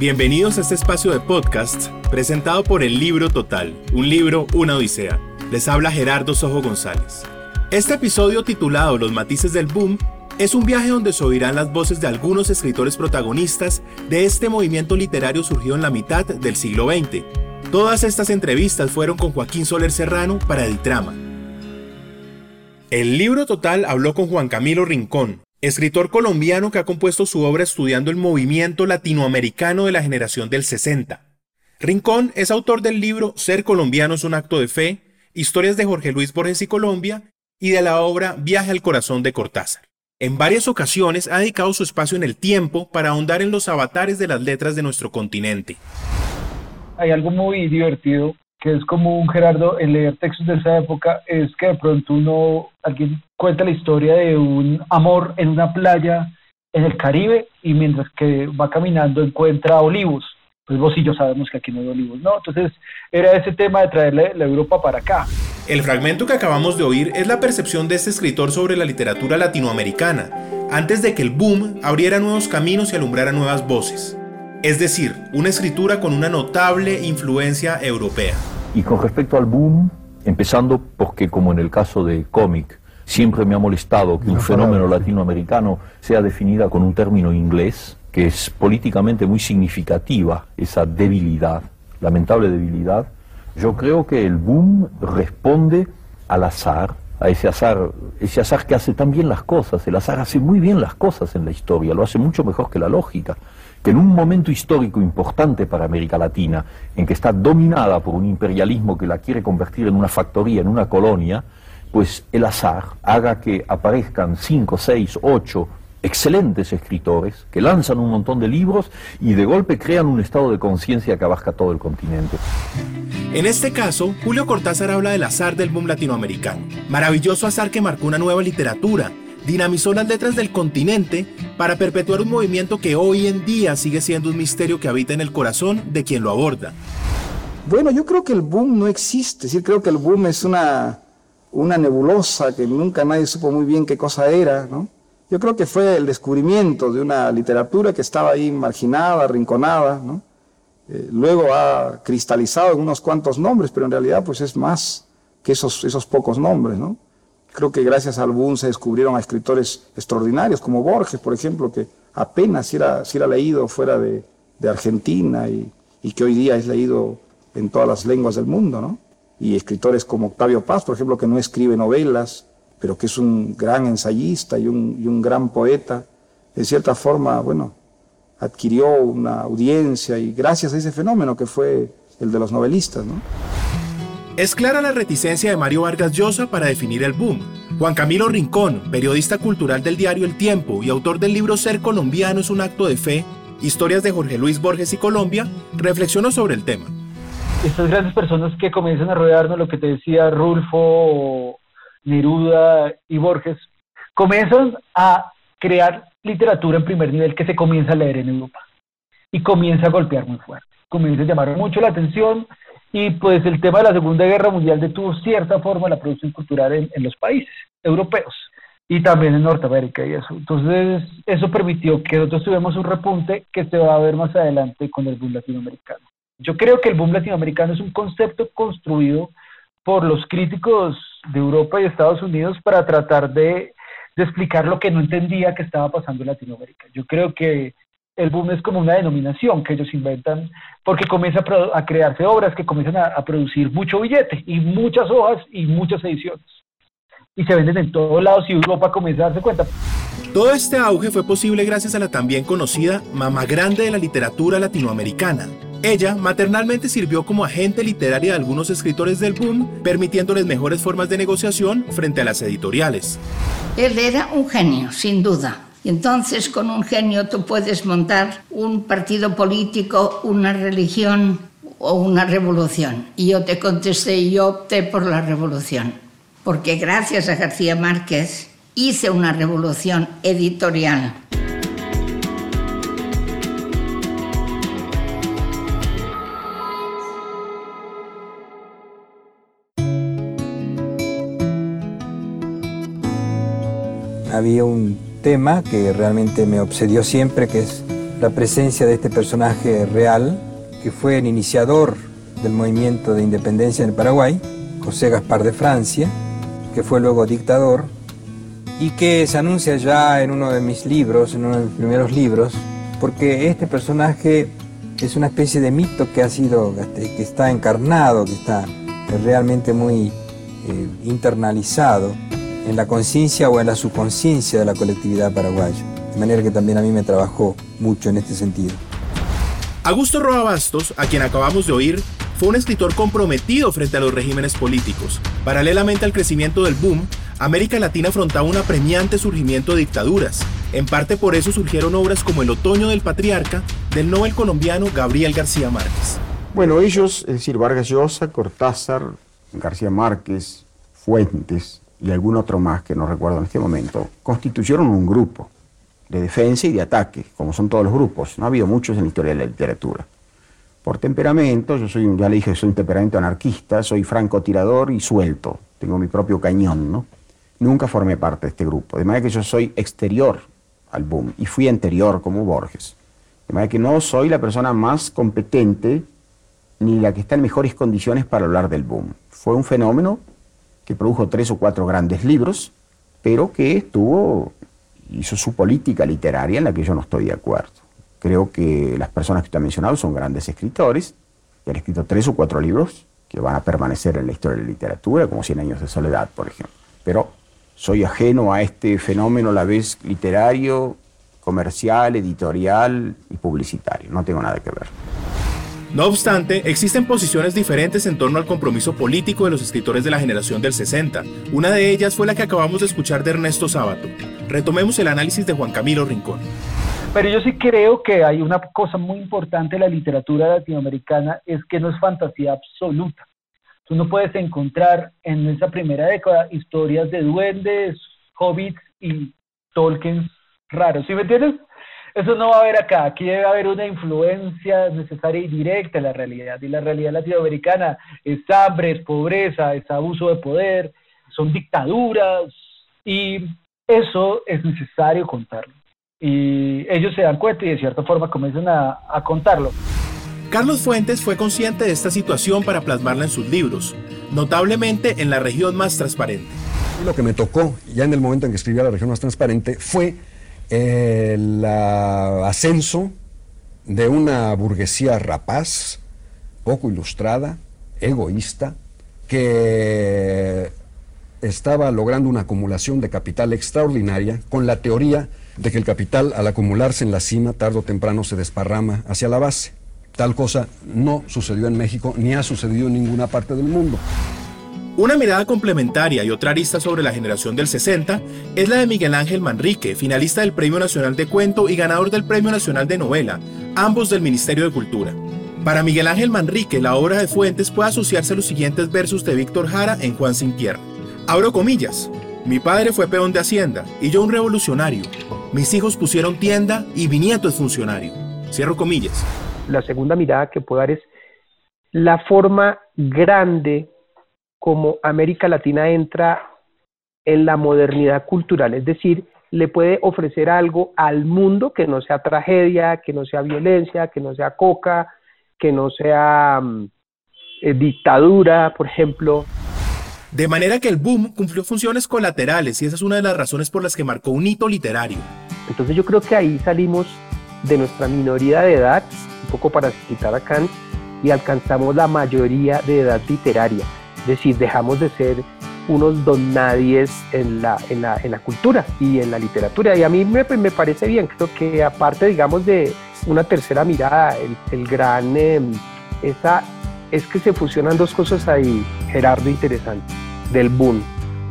Bienvenidos a este espacio de podcast presentado por el Libro Total, un libro, una odisea. Les habla Gerardo Sojo González. Este episodio titulado Los matices del boom es un viaje donde se oirán las voces de algunos escritores protagonistas de este movimiento literario surgido en la mitad del siglo XX. Todas estas entrevistas fueron con Joaquín Soler Serrano para Editrama. El libro total habló con Juan Camilo Rincón, escritor colombiano que ha compuesto su obra estudiando el movimiento latinoamericano de la generación del 60. Rincón es autor del libro Ser colombiano es un acto de fe, historias de Jorge Luis Borges y Colombia, y de la obra Viaje al corazón de Cortázar. En varias ocasiones ha dedicado su espacio en el tiempo para ahondar en los avatares de las letras de nuestro continente. Hay algo muy divertido que es como un Gerardo en leer textos de esa época, es que de pronto uno, alguien cuenta la historia de un amor en una playa en el Caribe y mientras que va caminando encuentra olivos. Pues vos y yo sabemos que aquí no hay olivos, ¿no? Entonces era ese tema de traerle la Europa para acá. El fragmento que acabamos de oír es la percepción de este escritor sobre la literatura latinoamericana, antes de que el boom abriera nuevos caminos y alumbrara nuevas voces es decir, una escritura con una notable influencia europea. Y con respecto al boom, empezando porque como en el caso de cómic, siempre me ha molestado que un fenómeno latinoamericano sea definida con un término inglés, que es políticamente muy significativa, esa debilidad, lamentable debilidad, yo creo que el boom responde al azar, a ese azar, ese azar que hace tan bien las cosas. El azar hace muy bien las cosas en la historia, lo hace mucho mejor que la lógica que en un momento histórico importante para América Latina, en que está dominada por un imperialismo que la quiere convertir en una factoría, en una colonia, pues el azar haga que aparezcan cinco, seis, ocho excelentes escritores que lanzan un montón de libros y de golpe crean un estado de conciencia que abarca todo el continente. En este caso, Julio Cortázar habla del azar del boom latinoamericano, maravilloso azar que marcó una nueva literatura, dinamizó las letras del continente para perpetuar un movimiento que hoy en día sigue siendo un misterio que habita en el corazón de quien lo aborda. Bueno, yo creo que el boom no existe, sí creo que el boom es una, una nebulosa que nunca nadie supo muy bien qué cosa era, ¿no? Yo creo que fue el descubrimiento de una literatura que estaba ahí marginada, arrinconada. Eh, luego ha cristalizado en unos cuantos nombres, pero en realidad pues es más que esos, esos pocos nombres, ¿no? Creo que gracias al boom se descubrieron a escritores extraordinarios, como Borges, por ejemplo, que apenas era, si era leído fuera de, Argentina y, y, que hoy día es leído en todas las lenguas del mundo, ¿no? Y escritores como Octavio Paz, por ejemplo, que no escribe novelas, pero que es un gran ensayista y un, y un gran poeta, en cierta forma, bueno, adquirió una audiencia y gracias a ese fenómeno que fue el de los novelistas, ¿no? Es clara la reticencia de Mario Vargas Llosa para definir el boom. Juan Camilo Rincón, periodista cultural del diario El Tiempo y autor del libro Ser colombiano es un acto de fe, historias de Jorge Luis Borges y Colombia, reflexionó sobre el tema. Estas grandes personas que comienzan a rodearnos, lo que te decía Rulfo, Neruda y Borges, comienzan a crear literatura en primer nivel que se comienza a leer en Europa y comienza a golpear muy fuerte. Comienza a llamar mucho la atención, y pues el tema de la Segunda Guerra Mundial detuvo cierta forma la producción cultural en, los países europeos y también en Norteamérica y eso. Entonces, eso permitió que nosotros tuvimos un repunte que se va a ver más adelante con el boom latinoamericano. Yo creo que el boom latinoamericano es un concepto construido por los críticos de Europa y Estados Unidos para tratar de, de explicar lo que no entendía que estaba pasando en Latinoamérica. Yo creo que el boom es como una denominación que ellos inventan porque comienza a, crearse obras que comienzan a, producir mucho billete y muchas hojas y muchas ediciones. Y se venden en todos lados y Europa comienza a darse cuenta. Todo este auge fue posible gracias a la también conocida Mamá Grande de la literatura latinoamericana. Ella maternalmente sirvió como agente literaria de algunos escritores del boom, permitiéndoles mejores formas de negociación frente a las editoriales. Él era un genio, sin duda y entonces con un genio tú puedes montar un partido político, una religión o una revolución. Y yo te contesté y yo opté por la revolución. Porque gracias a García Márquez hice una revolución editorial. Había un tema que realmente me obsedió siempre, que es la presencia de este personaje real, que fue el iniciador del movimiento de independencia en el Paraguay, José Gaspar de Francia, que fue luego dictador, y que se anuncia ya en uno de mis libros, en uno de mis primeros libros, porque este personaje es una especie de mito que ha sido, este, que está encarnado, que está realmente muy eh, internalizado en la conciencia o en la subconsciencia de la colectividad paraguaya. De manera que también a mí me trabajó mucho en este sentido. Augusto Roa Bastos, a quien acabamos de oír, fue un escritor comprometido frente a los regímenes políticos. Paralelamente al crecimiento del boom, América Latina afrontaba un apremiante surgimiento de dictaduras. En parte por eso surgieron obras como El Otoño del Patriarca del Nobel colombiano Gabriel García Márquez. Bueno, ellos, es decir, Vargas Llosa, Cortázar, García Márquez, Fuentes y algún otro más que no recuerdo en este momento, constituyeron un grupo de defensa y de ataque, como son todos los grupos. No ha habido muchos en la historia de la literatura. Por temperamento, yo soy, ya le dije, soy un temperamento anarquista, soy francotirador y suelto, tengo mi propio cañón, ¿no? nunca formé parte de este grupo. De manera que yo soy exterior al boom y fui anterior como Borges. De manera que no soy la persona más competente ni la que está en mejores condiciones para hablar del boom. Fue un fenómeno que produjo tres o cuatro grandes libros, pero que estuvo, hizo su política literaria en la que yo no estoy de acuerdo. Creo que las personas que usted ha mencionado son grandes escritores, que han escrito tres o cuatro libros que van a permanecer en la historia de la literatura, como Cien años de soledad, por ejemplo. Pero soy ajeno a este fenómeno a la vez literario, comercial, editorial y publicitario. No tengo nada que ver. No obstante, existen posiciones diferentes en torno al compromiso político de los escritores de la generación del 60. Una de ellas fue la que acabamos de escuchar de Ernesto Sábato. Retomemos el análisis de Juan Camilo Rincón. Pero yo sí creo que hay una cosa muy importante en la literatura latinoamericana, es que no es fantasía absoluta. Tú no puedes encontrar en esa primera década historias de duendes, hobbits y Tolkien raros. ¿Sí me entiendes? Eso no va a haber acá. Aquí debe haber una influencia necesaria y directa en la realidad. Y la realidad latinoamericana es hambre, es pobreza, es abuso de poder, son dictaduras. Y eso es necesario contarlo. Y ellos se dan cuenta y de cierta forma comienzan a, a contarlo. Carlos Fuentes fue consciente de esta situación para plasmarla en sus libros, notablemente en La región más transparente. Lo que me tocó ya en el momento en que escribía La región más transparente fue el ascenso de una burguesía rapaz, poco ilustrada, egoísta, que estaba logrando una acumulación de capital extraordinaria con la teoría de que el capital al acumularse en la cima tarde o temprano se desparrama hacia la base. Tal cosa no sucedió en México ni ha sucedido en ninguna parte del mundo. Una mirada complementaria y otra arista sobre la generación del 60 es la de Miguel Ángel Manrique, finalista del Premio Nacional de Cuento y ganador del Premio Nacional de Novela, ambos del Ministerio de Cultura. Para Miguel Ángel Manrique, la obra de Fuentes puede asociarse a los siguientes versos de Víctor Jara en Juan Sin Tierra. Abro comillas. Mi padre fue peón de Hacienda y yo un revolucionario. Mis hijos pusieron tienda y mi nieto es funcionario. Cierro comillas la segunda mirada que puedo dar es la forma grande como América Latina entra en la modernidad cultural, es decir, le puede ofrecer algo al mundo que no sea tragedia, que no sea violencia, que no sea coca, que no sea mm, eh, dictadura, por ejemplo. De manera que el boom cumplió funciones colaterales y esa es una de las razones por las que marcó un hito literario. Entonces yo creo que ahí salimos de nuestra minoría de edad poco para citar a Kant, y alcanzamos la mayoría de edad literaria. Es decir, dejamos de ser unos don nadies en la, en la, en la cultura y en la literatura. Y a mí me, me, parece bien, creo que aparte, digamos, de una tercera mirada, el, el gran, em, esa, es que se fusionan dos cosas ahí, Gerardo, interesante, del boom.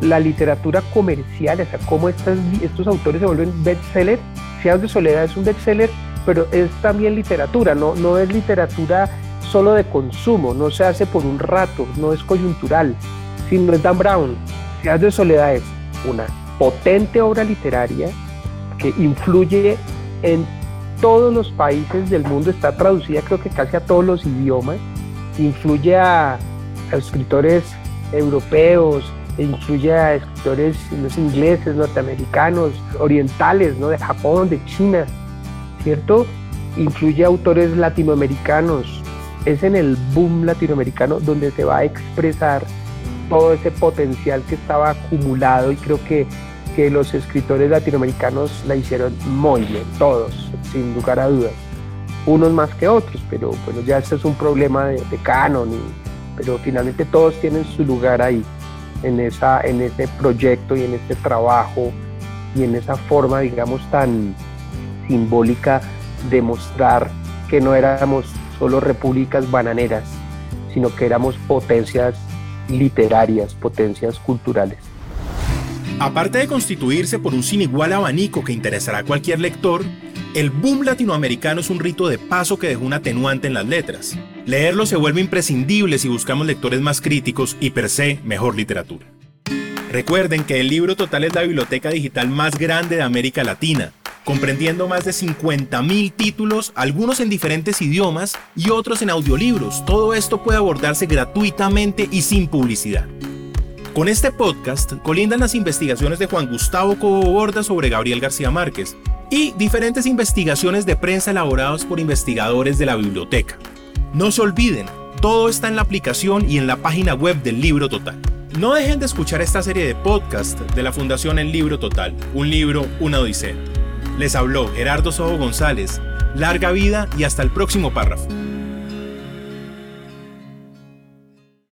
La literatura comercial, o sea, cómo estas, estos autores se vuelven bestseller. Fiados de Soledad es un bestseller pero es también literatura, no, no es literatura solo de consumo, no se hace por un rato, no es coyuntural, sino es Dan Brown. Ciudad de Soledad es una potente obra literaria que influye en todos los países del mundo, está traducida creo que casi a todos los idiomas, influye a, escritores europeos, influye a escritores los ingleses, norteamericanos, orientales, ¿no? de Japón, de China, ¿cierto? incluye autores latinoamericanos. Es en el boom latinoamericano donde se va a expresar todo ese potencial que estaba acumulado y creo que, que los escritores latinoamericanos la hicieron muy bien, todos, sin lugar a dudas. Unos más que otros, pero bueno, ya este es un problema de, canon, pero finalmente todos tienen su lugar ahí, en, esa, en ese proyecto y en este trabajo y en esa forma, digamos, tan simbólica de mostrar que no éramos solo repúblicas bananeras, sino que éramos potencias literarias, potencias culturales. Aparte de constituirse por un sin igual abanico que interesará a cualquier lector, el boom latinoamericano es un rito de paso que dejó un atenuante en las letras. Leerlo se vuelve imprescindible si buscamos lectores más críticos y per se mejor literatura. Recuerden que el libro total es la biblioteca digital más grande de América Latina, comprendiendo más de 50.000 títulos, algunos en diferentes idiomas y otros en audiolibros. Todo esto puede abordarse gratuitamente y sin publicidad. Con este podcast colindan las investigaciones de Juan Gustavo Cobo Borda sobre Gabriel García Márquez y diferentes investigaciones de prensa elaboradas por investigadores de la biblioteca. No se olviden, todo está en la aplicación y en la página web del Libro Total. No dejen de escuchar esta serie de podcast de la Fundación El Libro Total, un libro, una odisea. Les habló Gerardo Sojo González. Larga vida y hasta el próximo párrafo.